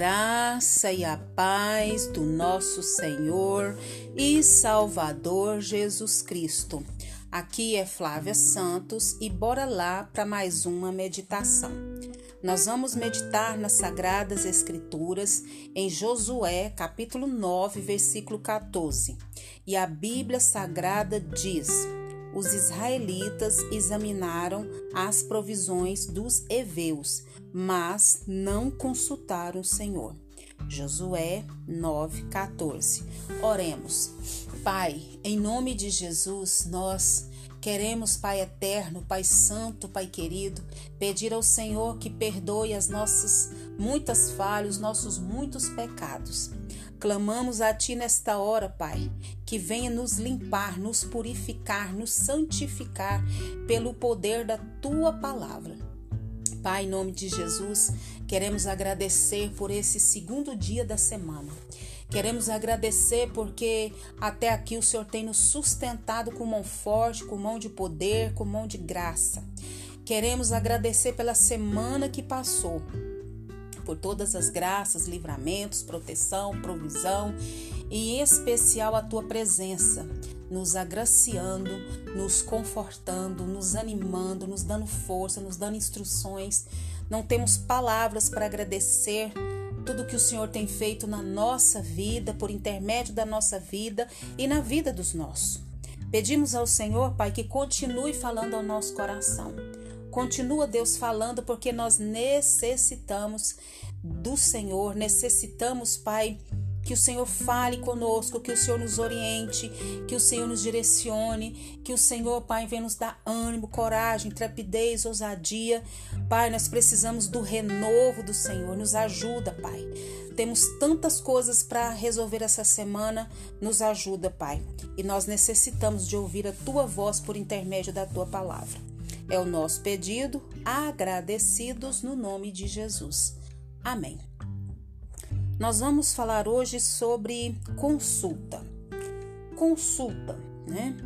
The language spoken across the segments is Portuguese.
graça e a paz do nosso Senhor e Salvador Jesus Cristo. Aqui é Flávia Santos e bora lá para mais uma meditação. Nós vamos meditar nas Sagradas Escrituras em Josué, capítulo 9, versículo 14. E a Bíblia Sagrada diz: Os israelitas examinaram as provisões dos heveus mas não consultaram o Senhor. Josué 9:14. Oremos. Pai, em nome de Jesus, nós Queremos, Pai eterno, Pai santo, Pai querido, pedir ao Senhor que perdoe as nossas muitas falhas, nossos muitos pecados. Clamamos a Ti nesta hora, Pai, que venha nos limpar, nos purificar, nos santificar pelo poder da Tua palavra. Pai, em nome de Jesus, queremos agradecer por esse segundo dia da semana. Queremos agradecer porque até aqui o Senhor tem nos sustentado com mão forte, com mão de poder, com mão de graça. Queremos agradecer pela semana que passou, por todas as graças, livramentos, proteção, provisão e em especial a tua presença nos agraciando, nos confortando, nos animando, nos dando força, nos dando instruções. Não temos palavras para agradecer tudo que o Senhor tem feito na nossa vida, por intermédio da nossa vida e na vida dos nossos. Pedimos ao Senhor, Pai, que continue falando ao nosso coração. Continua, Deus, falando, porque nós necessitamos do Senhor, necessitamos, Pai, que o Senhor fale conosco, que o Senhor nos oriente, que o Senhor nos direcione, que o Senhor, Pai, venha nos dar ânimo, coragem, trepidez, ousadia. Pai, nós precisamos do renovo do Senhor. Nos ajuda, Pai. Temos tantas coisas para resolver essa semana. Nos ajuda, Pai. E nós necessitamos de ouvir a tua voz por intermédio da tua palavra. É o nosso pedido, agradecidos no nome de Jesus. Amém. Nós vamos falar hoje sobre consulta. Consulta, né?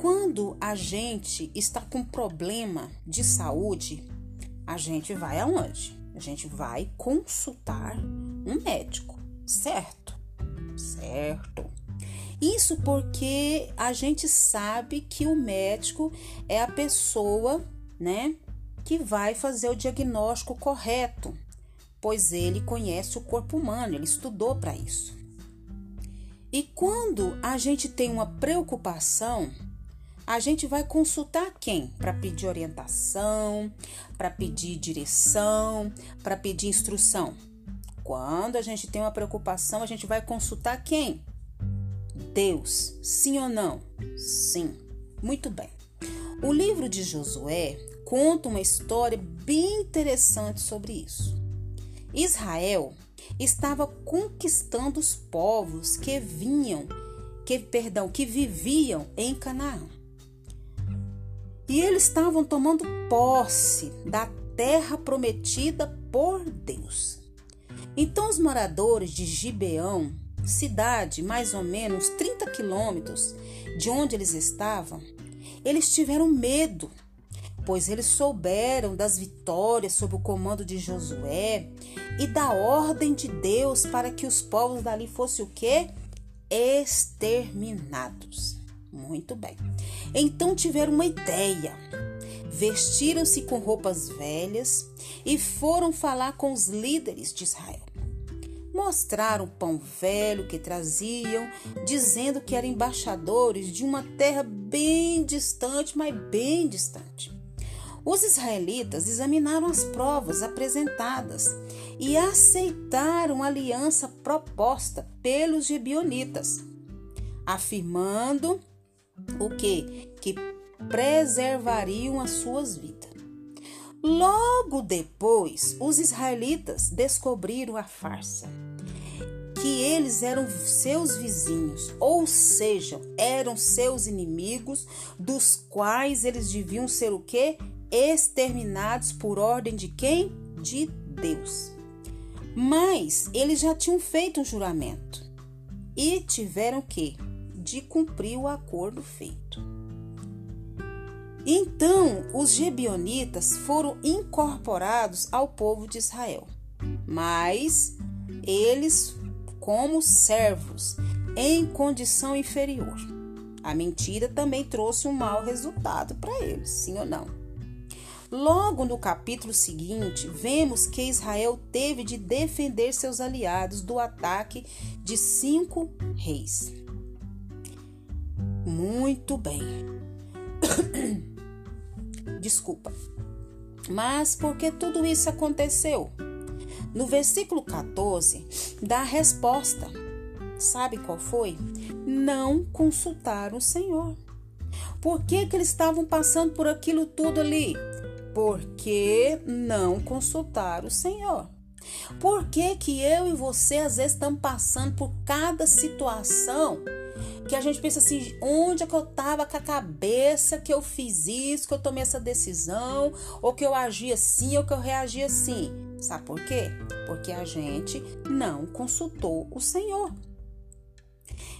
Quando a gente está com problema de saúde, a gente vai aonde? A gente vai consultar um médico, certo? Certo. Isso porque a gente sabe que o médico é a pessoa, né, que vai fazer o diagnóstico correto pois ele conhece o corpo humano, ele estudou para isso. E quando a gente tem uma preocupação, a gente vai consultar quem? Para pedir orientação, para pedir direção, para pedir instrução. Quando a gente tem uma preocupação, a gente vai consultar quem? Deus. Sim ou não? Sim. Muito bem. O livro de Josué conta uma história bem interessante sobre isso. Israel estava conquistando os povos que vinham, que perdão, que viviam em Canaã. E eles estavam tomando posse da terra prometida por Deus. Então os moradores de Gibeão, cidade mais ou menos 30 quilômetros de onde eles estavam, eles tiveram medo pois eles souberam das vitórias sob o comando de Josué e da ordem de Deus para que os povos dali fossem o quê? Exterminados. Muito bem. Então tiveram uma ideia. Vestiram-se com roupas velhas e foram falar com os líderes de Israel. Mostraram o pão velho que traziam, dizendo que eram embaixadores de uma terra bem distante, mas bem distante. Os israelitas examinaram as provas apresentadas e aceitaram a aliança proposta pelos gibionitas, afirmando o que? Que preservariam as suas vidas. Logo depois, os israelitas descobriram a farsa. Que eles eram seus vizinhos, ou seja, eram seus inimigos, dos quais eles deviam ser o quê? exterminados por ordem de quem? De Deus. Mas eles já tinham feito um juramento e tiveram que de cumprir o acordo feito. Então, os gebionitas foram incorporados ao povo de Israel. Mas eles como servos em condição inferior. A mentira também trouxe um mau resultado para eles, sim ou não? Logo no capítulo seguinte, vemos que Israel teve de defender seus aliados do ataque de cinco reis. Muito bem. Desculpa. Mas por que tudo isso aconteceu? No versículo 14, dá a resposta. Sabe qual foi? Não consultar o Senhor. Por que, que eles estavam passando por aquilo tudo ali? Porque não consultar o Senhor. Por que, que eu e você às vezes estamos passando por cada situação que a gente pensa assim, onde é que eu estava com a cabeça que eu fiz isso, que eu tomei essa decisão, ou que eu agi assim, ou que eu reagi assim? Sabe por quê? Porque a gente não consultou o Senhor.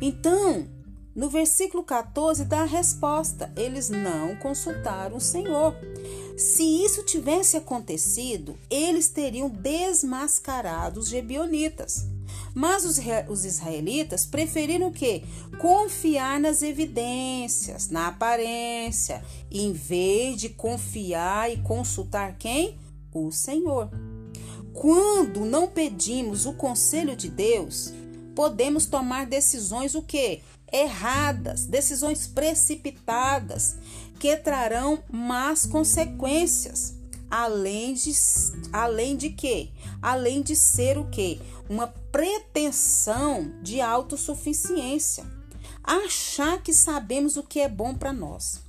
Então, no versículo 14 dá a resposta: eles não consultaram o Senhor. Se isso tivesse acontecido, eles teriam desmascarado os gebionitas. Mas os, os israelitas preferiram o quê? Confiar nas evidências, na aparência, em vez de confiar e consultar quem? O Senhor. Quando não pedimos o conselho de Deus, podemos tomar decisões o quê? Erradas, decisões precipitadas, que trarão más consequências. Além de, além de quê? Além de ser o quê? Uma pretensão de autossuficiência. Achar que sabemos o que é bom para nós.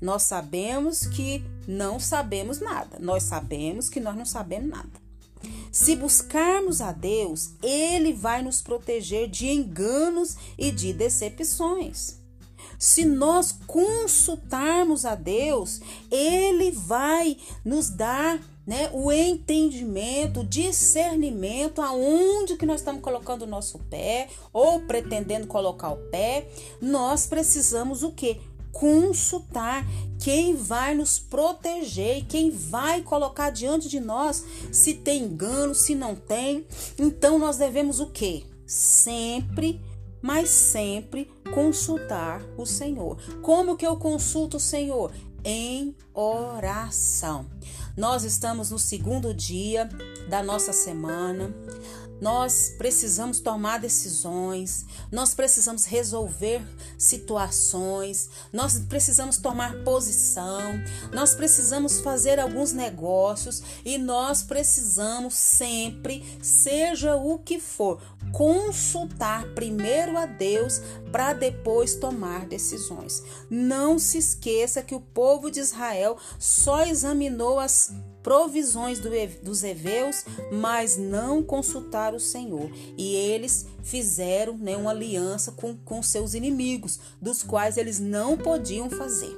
Nós sabemos que não sabemos nada. Nós sabemos que nós não sabemos nada. Se buscarmos a Deus, Ele vai nos proteger de enganos e de decepções. Se nós consultarmos a Deus, Ele vai nos dar né, o entendimento, o discernimento aonde que nós estamos colocando o nosso pé ou pretendendo colocar o pé. Nós precisamos o que? consultar quem vai nos proteger e quem vai colocar diante de nós se tem engano, se não tem. Então nós devemos o quê? Sempre, mas sempre consultar o Senhor. Como que eu consulto o Senhor? Em oração. Nós estamos no segundo dia da nossa semana. Nós precisamos tomar decisões, nós precisamos resolver situações, nós precisamos tomar posição, nós precisamos fazer alguns negócios e nós precisamos sempre, seja o que for, consultar primeiro a Deus para depois tomar decisões. Não se esqueça que o povo de Israel só examinou as provisões do, dos heveus, mas não consultaram o Senhor. E eles fizeram né, uma aliança com, com seus inimigos, dos quais eles não podiam fazer.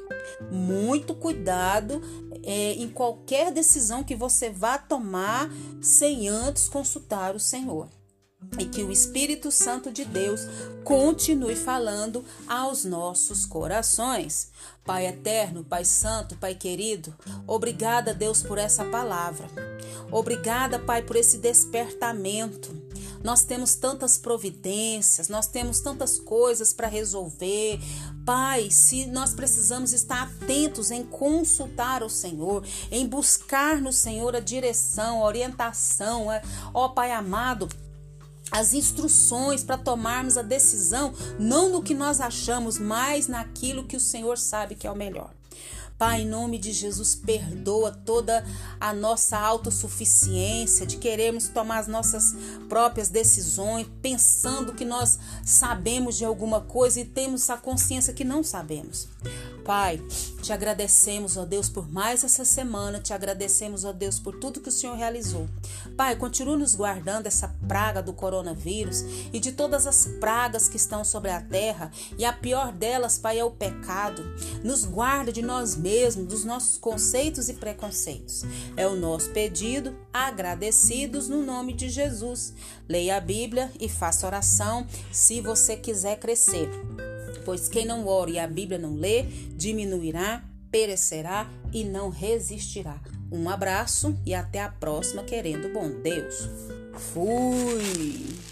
Muito cuidado é, em qualquer decisão que você vá tomar sem antes consultar o Senhor e que o Espírito Santo de Deus continue falando aos nossos corações. Pai eterno, Pai santo, Pai querido, obrigada, Deus, por essa palavra. Obrigada, Pai, por esse despertamento. Nós temos tantas providências, nós temos tantas coisas para resolver. Pai, se nós precisamos estar atentos em consultar o Senhor, em buscar no Senhor a direção, a orientação, é, ó Pai amado, as instruções para tomarmos a decisão, não no que nós achamos, mas naquilo que o Senhor sabe que é o melhor. Pai, em nome de Jesus, perdoa toda a nossa autossuficiência de queremos tomar as nossas próprias decisões, pensando que nós sabemos de alguma coisa e temos a consciência que não sabemos. Pai, te agradecemos, ó Deus, por mais essa semana, te agradecemos, ó Deus, por tudo que o Senhor realizou. Pai, continue nos guardando essa praga do coronavírus e de todas as pragas que estão sobre a terra, e a pior delas, Pai, é o pecado. Nos guarda nós mesmos, dos nossos conceitos e preconceitos. É o nosso pedido, agradecidos no nome de Jesus. Leia a Bíblia e faça oração se você quiser crescer pois quem não ora e a Bíblia não lê, diminuirá, perecerá e não resistirá. Um abraço e até a próxima, querendo bom Deus. Fui!